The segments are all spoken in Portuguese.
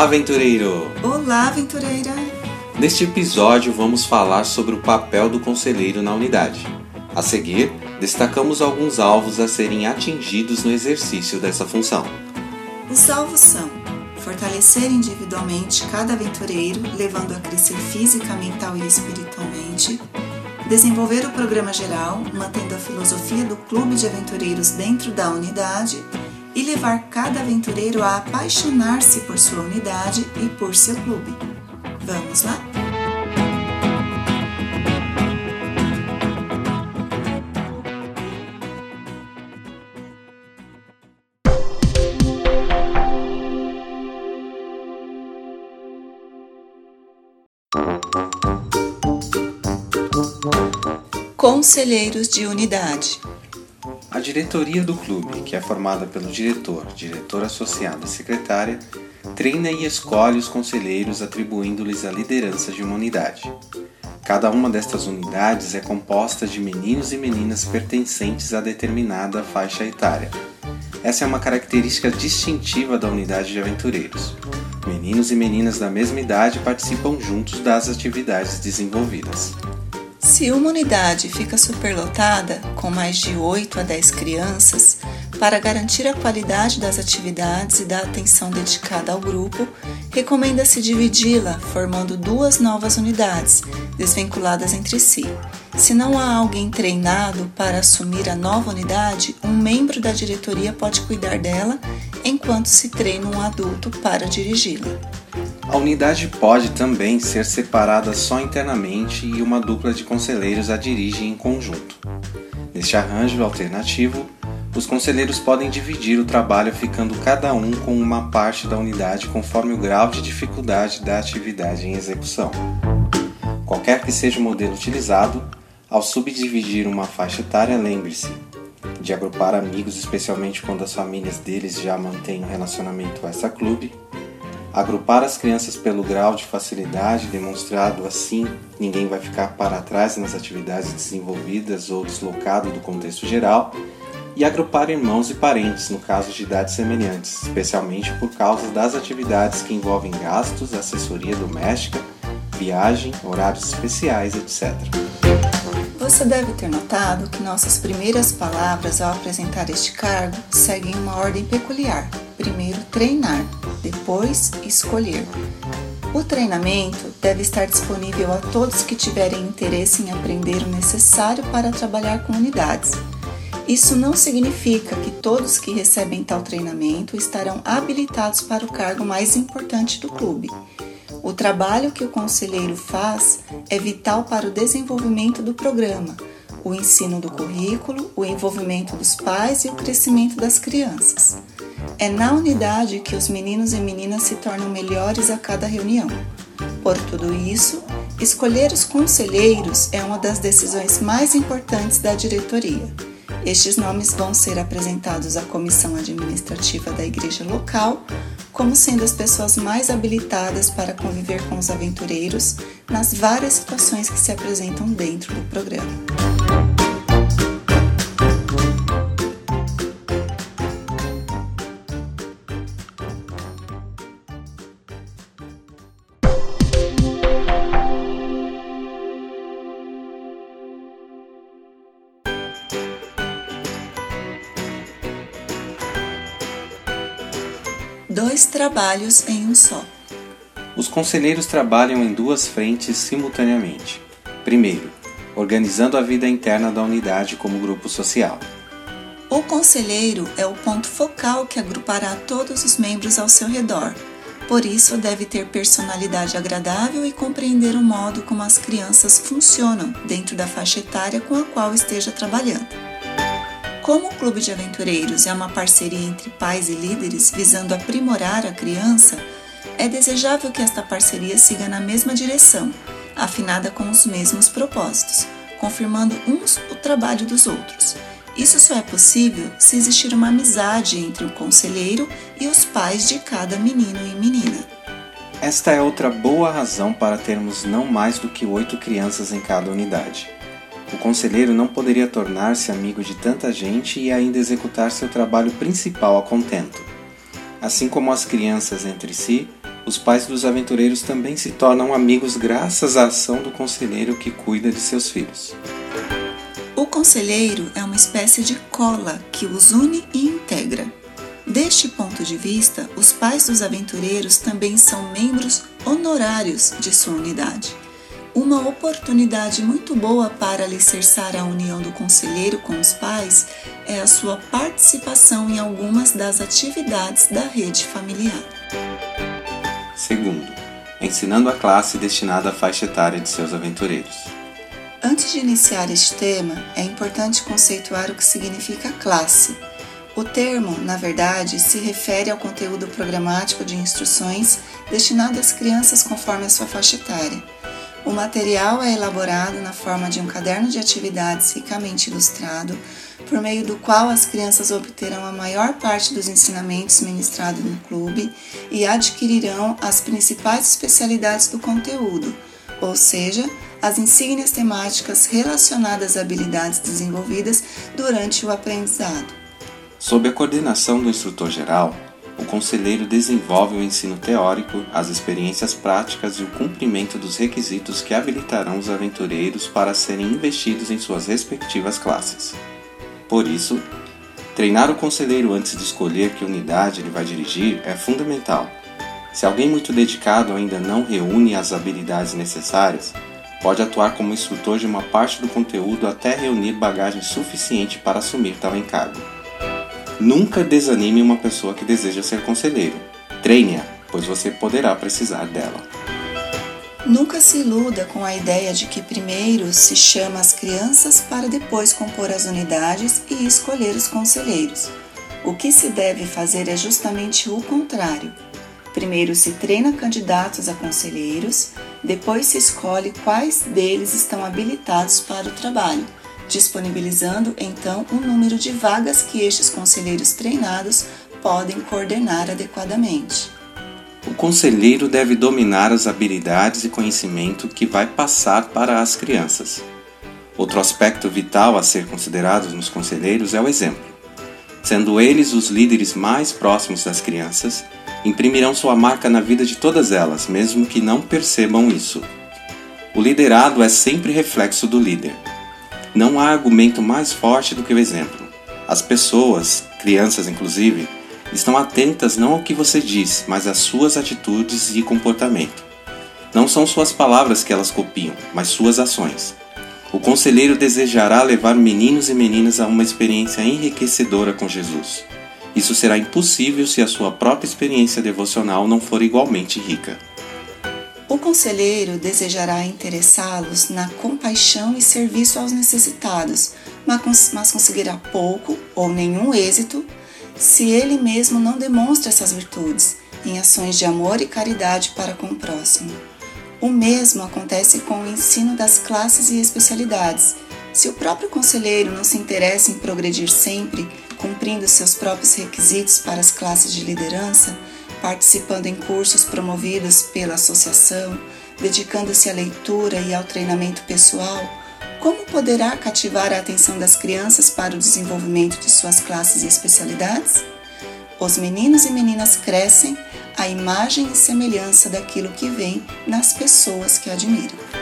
Olá, aventureiro! Olá, aventureira! Neste episódio, vamos falar sobre o papel do conselheiro na unidade. A seguir, destacamos alguns alvos a serem atingidos no exercício dessa função. Os alvos são fortalecer individualmente cada aventureiro, levando a crescer física, mental e espiritualmente, desenvolver o programa geral, mantendo a filosofia do clube de aventureiros dentro da unidade e levar cada aventureiro a apaixonar-se por sua unidade e por seu clube. Vamos lá? Conselheiros de Unidade a diretoria do clube, que é formada pelo diretor, diretor associado e secretária, treina e escolhe os conselheiros atribuindo-lhes a liderança de uma unidade. Cada uma destas unidades é composta de meninos e meninas pertencentes a determinada faixa etária. Essa é uma característica distintiva da unidade de aventureiros. Meninos e meninas da mesma idade participam juntos das atividades desenvolvidas. Se uma unidade fica superlotada, com mais de 8 a 10 crianças, para garantir a qualidade das atividades e da atenção dedicada ao grupo, recomenda-se dividi-la, formando duas novas unidades, desvinculadas entre si. Se não há alguém treinado para assumir a nova unidade, um membro da diretoria pode cuidar dela enquanto se treina um adulto para dirigi-la. A unidade pode também ser separada só internamente e uma dupla de conselheiros a dirige em conjunto. Neste arranjo alternativo, os conselheiros podem dividir o trabalho ficando cada um com uma parte da unidade conforme o grau de dificuldade da atividade em execução. Qualquer que seja o modelo utilizado, ao subdividir uma faixa etária, lembre-se de agrupar amigos, especialmente quando as famílias deles já mantêm um relacionamento extra-clube, agrupar as crianças pelo grau de facilidade demonstrado assim, ninguém vai ficar para trás nas atividades desenvolvidas ou deslocado do contexto geral, e agrupar irmãos e parentes no caso de idades semelhantes, especialmente por causa das atividades que envolvem gastos, assessoria doméstica, viagem, horários especiais, etc. Você deve ter notado que nossas primeiras palavras ao apresentar este cargo seguem uma ordem peculiar. Primeiro, treinar, depois, escolher. O treinamento deve estar disponível a todos que tiverem interesse em aprender o necessário para trabalhar com unidades. Isso não significa que todos que recebem tal treinamento estarão habilitados para o cargo mais importante do clube. O trabalho que o conselheiro faz é vital para o desenvolvimento do programa, o ensino do currículo, o envolvimento dos pais e o crescimento das crianças. É na unidade que os meninos e meninas se tornam melhores a cada reunião. Por tudo isso, escolher os conselheiros é uma das decisões mais importantes da diretoria. Estes nomes vão ser apresentados à comissão administrativa da igreja local como sendo as pessoas mais habilitadas para conviver com os aventureiros nas várias situações que se apresentam dentro do programa. Dois trabalhos em um só. Os conselheiros trabalham em duas frentes simultaneamente. Primeiro, organizando a vida interna da unidade como grupo social. O conselheiro é o ponto focal que agrupará todos os membros ao seu redor. Por isso, deve ter personalidade agradável e compreender o modo como as crianças funcionam dentro da faixa etária com a qual esteja trabalhando. Como o Clube de Aventureiros é uma parceria entre pais e líderes visando aprimorar a criança, é desejável que esta parceria siga na mesma direção, afinada com os mesmos propósitos, confirmando uns o trabalho dos outros. Isso só é possível se existir uma amizade entre o conselheiro e os pais de cada menino e menina. Esta é outra boa razão para termos não mais do que oito crianças em cada unidade. O conselheiro não poderia tornar-se amigo de tanta gente e ainda executar seu trabalho principal a contento. Assim como as crianças entre si, os pais dos aventureiros também se tornam amigos graças à ação do conselheiro que cuida de seus filhos. O conselheiro é uma espécie de cola que os une e integra. Deste ponto de vista, os pais dos aventureiros também são membros honorários de sua unidade. Uma oportunidade muito boa para alicerçar a união do conselheiro com os pais é a sua participação em algumas das atividades da rede familiar. Segundo, ensinando a classe destinada à faixa etária de seus aventureiros. Antes de iniciar este tema, é importante conceituar o que significa classe. O termo, na verdade, se refere ao conteúdo programático de instruções destinado às crianças conforme a sua faixa etária. O material é elaborado na forma de um caderno de atividades ricamente ilustrado, por meio do qual as crianças obterão a maior parte dos ensinamentos ministrados no clube e adquirirão as principais especialidades do conteúdo, ou seja, as insígnias temáticas relacionadas a habilidades desenvolvidas durante o aprendizado. Sob a coordenação do instrutor geral, o conselheiro desenvolve o ensino teórico, as experiências práticas e o cumprimento dos requisitos que habilitarão os aventureiros para serem investidos em suas respectivas classes. Por isso, treinar o conselheiro antes de escolher que unidade ele vai dirigir é fundamental. Se alguém muito dedicado ainda não reúne as habilidades necessárias, pode atuar como instrutor de uma parte do conteúdo até reunir bagagem suficiente para assumir tal encargo. Nunca desanime uma pessoa que deseja ser conselheiro. Treine-a, pois você poderá precisar dela. Nunca se iluda com a ideia de que primeiro se chama as crianças para depois compor as unidades e escolher os conselheiros. O que se deve fazer é justamente o contrário. Primeiro se treina candidatos a conselheiros, depois se escolhe quais deles estão habilitados para o trabalho disponibilizando então um número de vagas que estes conselheiros treinados podem coordenar adequadamente. O conselheiro deve dominar as habilidades e conhecimento que vai passar para as crianças. Outro aspecto vital a ser considerado nos conselheiros é o exemplo. Sendo eles os líderes mais próximos das crianças, imprimirão sua marca na vida de todas elas, mesmo que não percebam isso. O liderado é sempre reflexo do líder. Não há argumento mais forte do que o exemplo. As pessoas, crianças inclusive, estão atentas não ao que você diz, mas às suas atitudes e comportamento. Não são suas palavras que elas copiam, mas suas ações. O conselheiro desejará levar meninos e meninas a uma experiência enriquecedora com Jesus. Isso será impossível se a sua própria experiência devocional não for igualmente rica. O conselheiro desejará interessá-los na compaixão e serviço aos necessitados, mas conseguirá pouco ou nenhum êxito se ele mesmo não demonstra essas virtudes em ações de amor e caridade para com o próximo. O mesmo acontece com o ensino das classes e especialidades. Se o próprio conselheiro não se interessa em progredir sempre, cumprindo seus próprios requisitos para as classes de liderança, participando em cursos promovidos pela associação, dedicando-se à leitura e ao treinamento pessoal, como poderá cativar a atenção das crianças para o desenvolvimento de suas classes e especialidades? Os meninos e meninas crescem à imagem e semelhança daquilo que vem nas pessoas que admiram.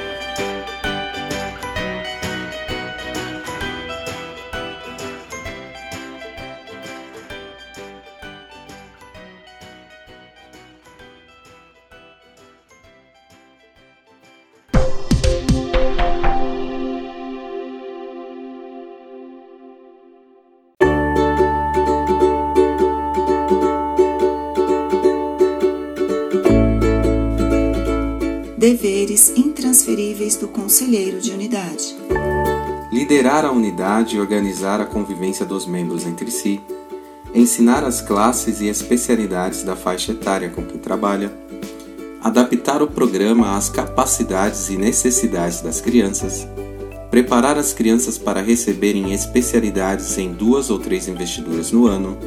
Deveres intransferíveis do conselheiro de unidade. Liderar a unidade e organizar a convivência dos membros entre si, ensinar as classes e especialidades da faixa etária com quem trabalha, adaptar o programa às capacidades e necessidades das crianças, preparar as crianças para receberem especialidades em duas ou três investiduras no ano,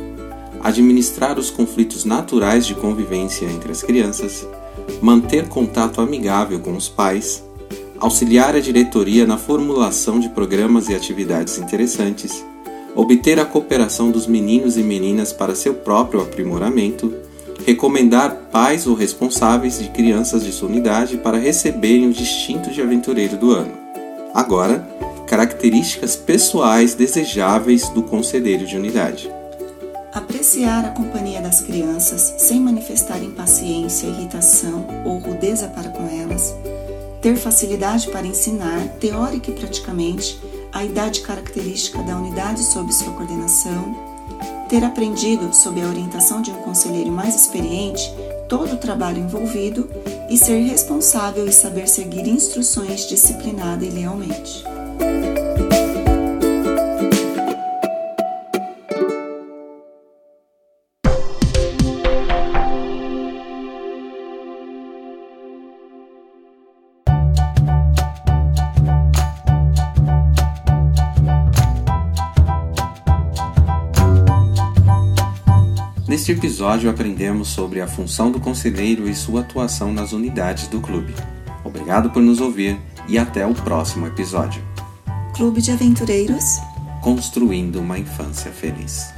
administrar os conflitos naturais de convivência entre as crianças, manter contato amigável com os pais, auxiliar a diretoria na formulação de programas e atividades interessantes, obter a cooperação dos meninos e meninas para seu próprio aprimoramento, recomendar pais ou responsáveis de crianças de sua unidade para receberem o distinto de aventureiro do ano. Agora, características pessoais desejáveis do conselheiro de unidade. Apreciar a companhia das crianças sem manifestar impaciência, irritação ou rudeza para com elas. Ter facilidade para ensinar, teórica e praticamente, a idade característica da unidade sob sua coordenação. Ter aprendido, sob a orientação de um conselheiro mais experiente, todo o trabalho envolvido e ser responsável e saber seguir instruções disciplinada e lealmente. Neste episódio aprendemos sobre a função do conselheiro e sua atuação nas unidades do clube. Obrigado por nos ouvir e até o próximo episódio. Clube de Aventureiros Construindo uma Infância Feliz.